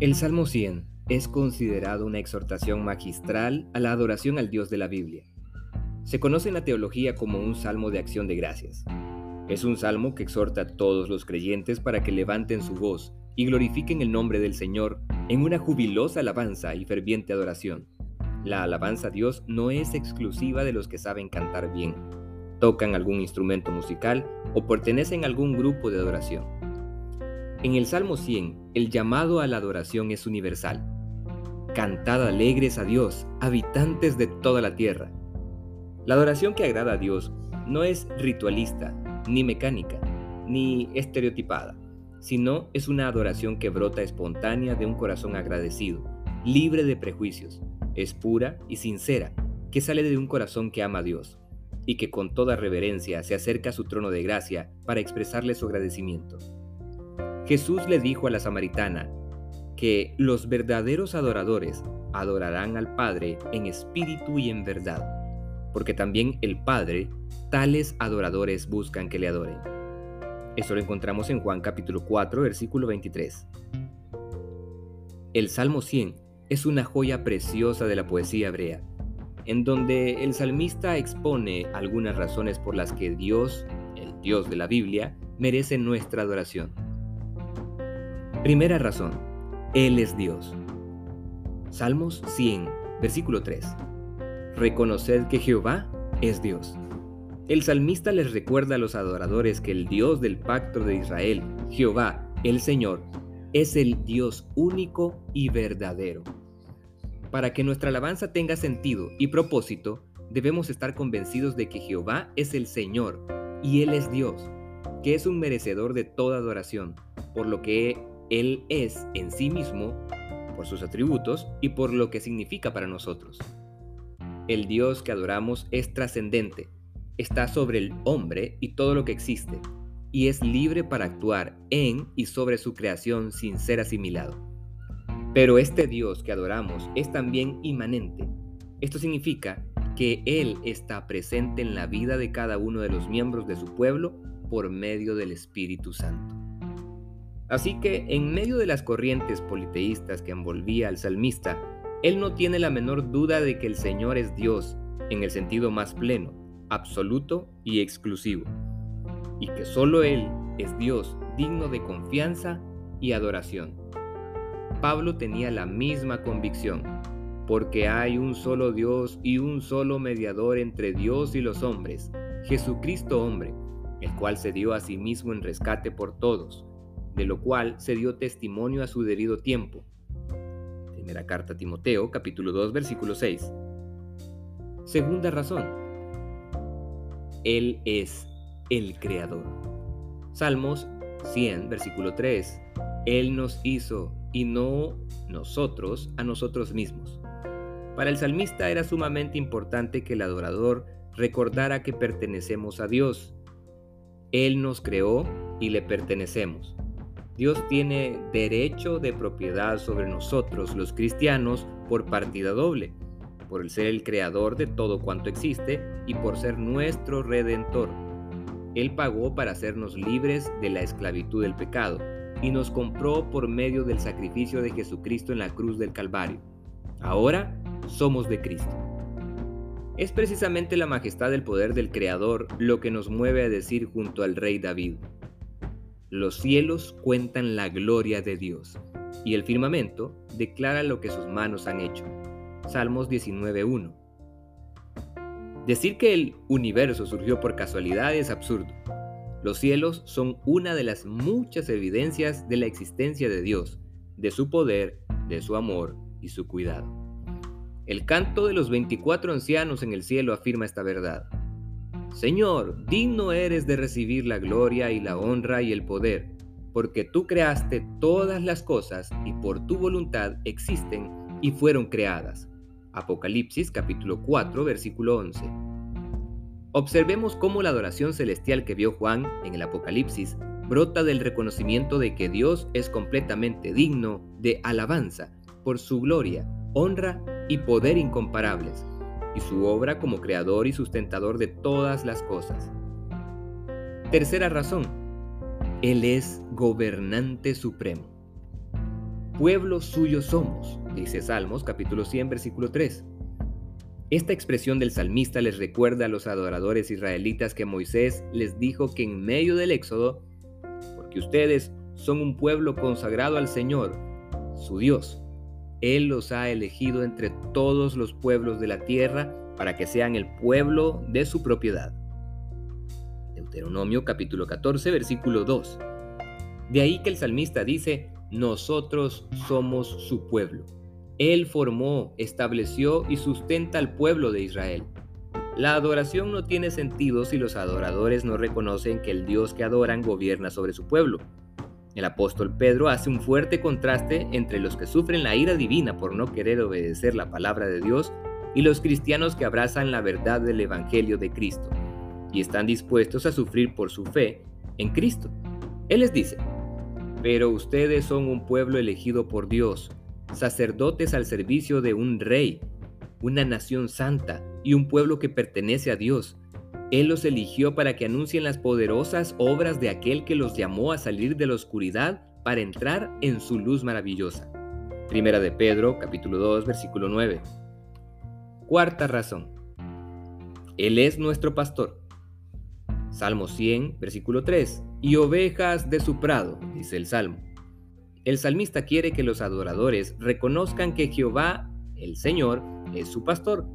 El Salmo 100 es considerado una exhortación magistral a la adoración al Dios de la Biblia. Se conoce en la teología como un salmo de acción de gracias. Es un salmo que exhorta a todos los creyentes para que levanten su voz y glorifiquen el nombre del Señor en una jubilosa alabanza y ferviente adoración. La alabanza a Dios no es exclusiva de los que saben cantar bien, tocan algún instrumento musical o pertenecen a algún grupo de adoración. En el Salmo 100, el llamado a la adoración es universal. Cantad alegres a Dios, habitantes de toda la tierra. La adoración que agrada a Dios no es ritualista, ni mecánica, ni estereotipada, sino es una adoración que brota espontánea de un corazón agradecido, libre de prejuicios, es pura y sincera, que sale de un corazón que ama a Dios y que con toda reverencia se acerca a su trono de gracia para expresarle su agradecimiento. Jesús le dijo a la samaritana que los verdaderos adoradores adorarán al Padre en espíritu y en verdad, porque también el Padre, tales adoradores buscan que le adoren. Eso lo encontramos en Juan capítulo 4, versículo 23. El Salmo 100 es una joya preciosa de la poesía hebrea, en donde el salmista expone algunas razones por las que Dios, el Dios de la Biblia, merece nuestra adoración. Primera razón, Él es Dios. Salmos 100, versículo 3. Reconoced que Jehová es Dios. El salmista les recuerda a los adoradores que el Dios del pacto de Israel, Jehová, el Señor, es el Dios único y verdadero. Para que nuestra alabanza tenga sentido y propósito, debemos estar convencidos de que Jehová es el Señor y Él es Dios, que es un merecedor de toda adoración, por lo que él es en sí mismo, por sus atributos y por lo que significa para nosotros. El Dios que adoramos es trascendente, está sobre el hombre y todo lo que existe, y es libre para actuar en y sobre su creación sin ser asimilado. Pero este Dios que adoramos es también inmanente. Esto significa que Él está presente en la vida de cada uno de los miembros de su pueblo por medio del Espíritu Santo. Así que, en medio de las corrientes politeístas que envolvía al salmista, él no tiene la menor duda de que el Señor es Dios en el sentido más pleno, absoluto y exclusivo, y que solo Él es Dios digno de confianza y adoración. Pablo tenía la misma convicción, porque hay un solo Dios y un solo mediador entre Dios y los hombres, Jesucristo hombre, el cual se dio a sí mismo en rescate por todos de lo cual se dio testimonio a su debido tiempo. Primera carta a Timoteo, capítulo 2, versículo 6. Segunda razón. Él es el Creador. Salmos 100, versículo 3. Él nos hizo y no nosotros a nosotros mismos. Para el salmista era sumamente importante que el adorador recordara que pertenecemos a Dios. Él nos creó y le pertenecemos. Dios tiene derecho de propiedad sobre nosotros, los cristianos, por partida doble, por el ser el creador de todo cuanto existe y por ser nuestro redentor. Él pagó para hacernos libres de la esclavitud del pecado y nos compró por medio del sacrificio de Jesucristo en la cruz del Calvario. Ahora somos de Cristo. Es precisamente la majestad del poder del Creador lo que nos mueve a decir junto al rey David, los cielos cuentan la gloria de Dios, y el firmamento declara lo que sus manos han hecho. Salmos 19.1. Decir que el universo surgió por casualidad es absurdo. Los cielos son una de las muchas evidencias de la existencia de Dios, de su poder, de su amor y su cuidado. El canto de los 24 ancianos en el cielo afirma esta verdad. Señor, digno eres de recibir la gloria y la honra y el poder, porque tú creaste todas las cosas y por tu voluntad existen y fueron creadas. Apocalipsis capítulo 4 versículo 11. Observemos cómo la adoración celestial que vio Juan en el Apocalipsis brota del reconocimiento de que Dios es completamente digno de alabanza por su gloria, honra y poder incomparables y su obra como creador y sustentador de todas las cosas. Tercera razón, Él es gobernante supremo. pueblo suyo somos, dice Salmos capítulo 100 versículo 3. Esta expresión del salmista les recuerda a los adoradores israelitas que Moisés les dijo que en medio del Éxodo, porque ustedes son un pueblo consagrado al Señor, su Dios, Él los ha elegido entre todos los pueblos de la tierra para que sean el pueblo de su propiedad. Deuteronomio capítulo 14 versículo 2. De ahí que el salmista dice, nosotros somos su pueblo. Él formó, estableció y sustenta al pueblo de Israel. La adoración no tiene sentido si los adoradores no reconocen que el Dios que adoran gobierna sobre su pueblo. El apóstol Pedro hace un fuerte contraste entre los que sufren la ira divina por no querer obedecer la palabra de Dios y los cristianos que abrazan la verdad del Evangelio de Cristo y están dispuestos a sufrir por su fe en Cristo. Él les dice, pero ustedes son un pueblo elegido por Dios, sacerdotes al servicio de un rey, una nación santa y un pueblo que pertenece a Dios. Él los eligió para que anuncien las poderosas obras de aquel que los llamó a salir de la oscuridad para entrar en su luz maravillosa. Primera de Pedro, capítulo 2, versículo 9. Cuarta razón. Él es nuestro pastor. Salmo 100, versículo 3. Y ovejas de su prado, dice el Salmo. El salmista quiere que los adoradores reconozcan que Jehová, el Señor, es su pastor.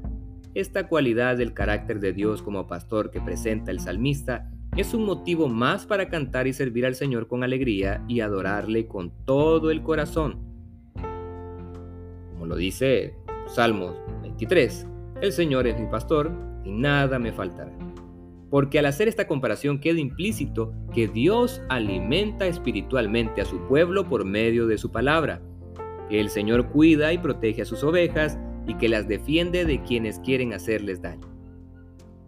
Esta cualidad del carácter de Dios como pastor que presenta el salmista es un motivo más para cantar y servir al Señor con alegría y adorarle con todo el corazón. Como lo dice Salmos 23, el Señor es mi pastor y nada me faltará porque al hacer esta comparación queda implícito que Dios alimenta espiritualmente a su pueblo por medio de su palabra, que el Señor cuida y protege a sus ovejas y que las defiende de quienes quieren hacerles daño.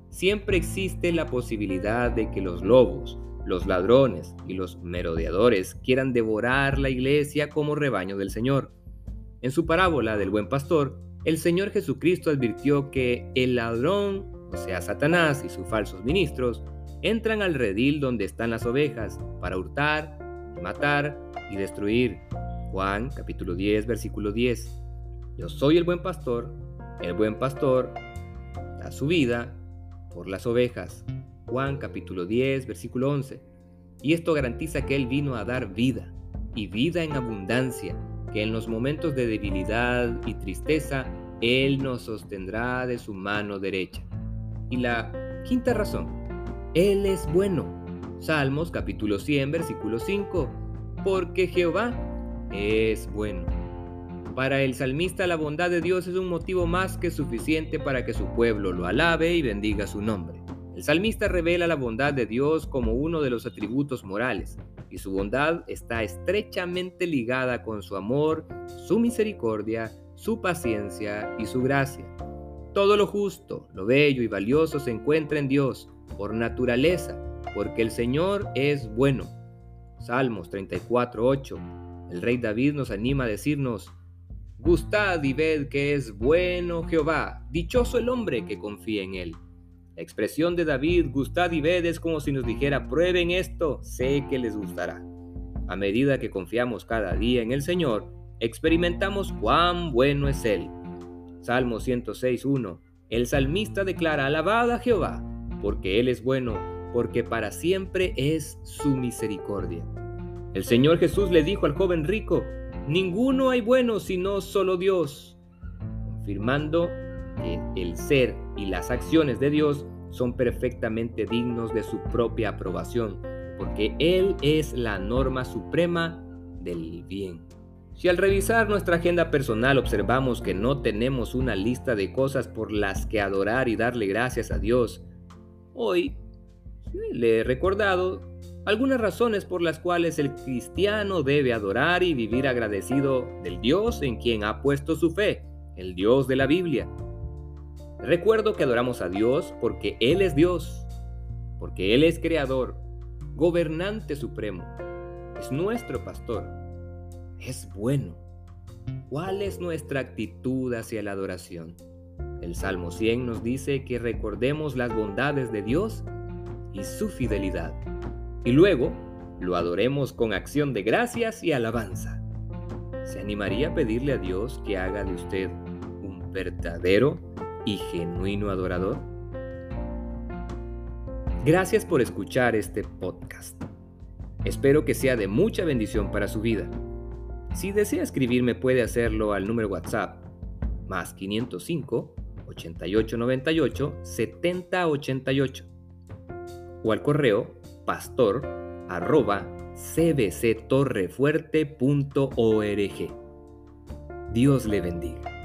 Siempre existe la posibilidad de que los lobos, los ladrones y los merodeadores quieran devorar la iglesia como rebaño del Señor. En su parábola del buen pastor, el Señor Jesucristo advirtió que el ladrón o sea Satanás y sus falsos ministros, entran al redil donde están las ovejas para hurtar, matar y destruir. Juan capítulo 10 versículo 10. Yo soy el buen pastor, el buen pastor da su vida por las ovejas. Juan capítulo 10 versículo 11. Y esto garantiza que Él vino a dar vida, y vida en abundancia, que en los momentos de debilidad y tristeza Él nos sostendrá de su mano derecha. Y la quinta razón, Él es bueno. Salmos capítulo 100, versículo 5. Porque Jehová es bueno. Para el salmista la bondad de Dios es un motivo más que suficiente para que su pueblo lo alabe y bendiga su nombre. El salmista revela la bondad de Dios como uno de los atributos morales, y su bondad está estrechamente ligada con su amor, su misericordia, su paciencia y su gracia. Todo lo justo, lo bello y valioso se encuentra en Dios por naturaleza, porque el Señor es bueno. Salmos 34:8. El rey David nos anima a decirnos, Gustad y ved que es bueno Jehová, dichoso el hombre que confía en él. La expresión de David, gustad y ved, es como si nos dijera, prueben esto, sé que les gustará. A medida que confiamos cada día en el Señor, experimentamos cuán bueno es Él Salmo 106.1. El salmista declara, alabada a Jehová, porque Él es bueno, porque para siempre es su misericordia. El Señor Jesús le dijo al joven rico, ninguno hay bueno sino solo Dios, confirmando que el ser y las acciones de Dios son perfectamente dignos de su propia aprobación, porque Él es la norma suprema del bien. Si al revisar nuestra agenda personal observamos que no tenemos una lista de cosas por las que adorar y darle gracias a Dios, hoy le he recordado algunas razones por las cuales el cristiano debe adorar y vivir agradecido del Dios en quien ha puesto su fe, el Dios de la Biblia. Recuerdo que adoramos a Dios porque Él es Dios, porque Él es creador, gobernante supremo, es nuestro pastor es bueno. ¿Cuál es nuestra actitud hacia la adoración? El Salmo 100 nos dice que recordemos las bondades de Dios y su fidelidad. Y luego lo adoremos con acción de gracias y alabanza. ¿Se animaría a pedirle a Dios que haga de usted un verdadero y genuino adorador? Gracias por escuchar este podcast. Espero que sea de mucha bendición para su vida. Si desea escribirme puede hacerlo al número WhatsApp más 505 8898 7088 o al correo pastor arroba cbctorrefuerte.org. Dios le bendiga.